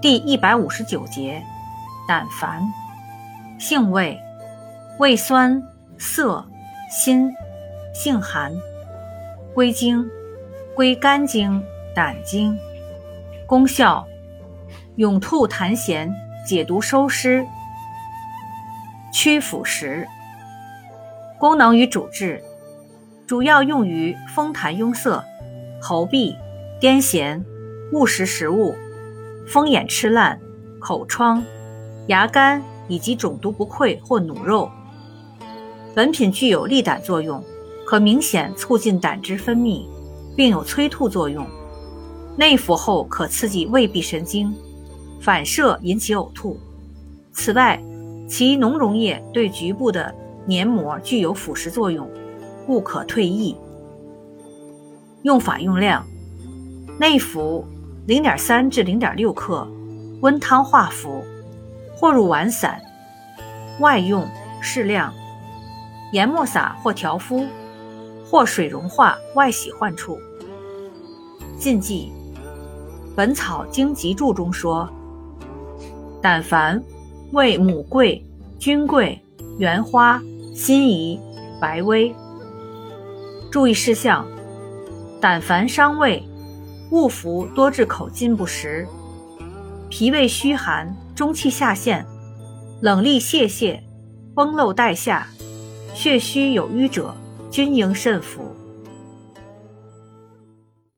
第一百五十九节，胆烦，性味，味酸涩辛，性寒，归经，归肝经、胆经。功效，涌吐痰涎，解毒收湿，祛腐蚀。功能与主治，主要用于风痰壅塞、喉痹、癫痫、误食食物。风眼吃烂、口疮、牙干以及肿毒不溃或脓肉。本品具有利胆作用，可明显促进胆汁分泌，并有催吐作用。内服后可刺激胃壁神经，反射引起呕吐。此外，其浓溶液对局部的黏膜具有腐蚀作用，故可退翳。用法用量：内服。零点三至零点六克，温汤化服，或入丸散；外用适量，研末撒或调敷，或水溶化外洗患处。禁忌：《本草经集注》中说，胆矾为母桂、君桂、原花、辛夷、白薇。注意事项：胆矾伤胃。误服多致口津不食，脾胃虚寒，中气下陷，冷利泄泻，崩漏带下，血虚有瘀者，均应慎服。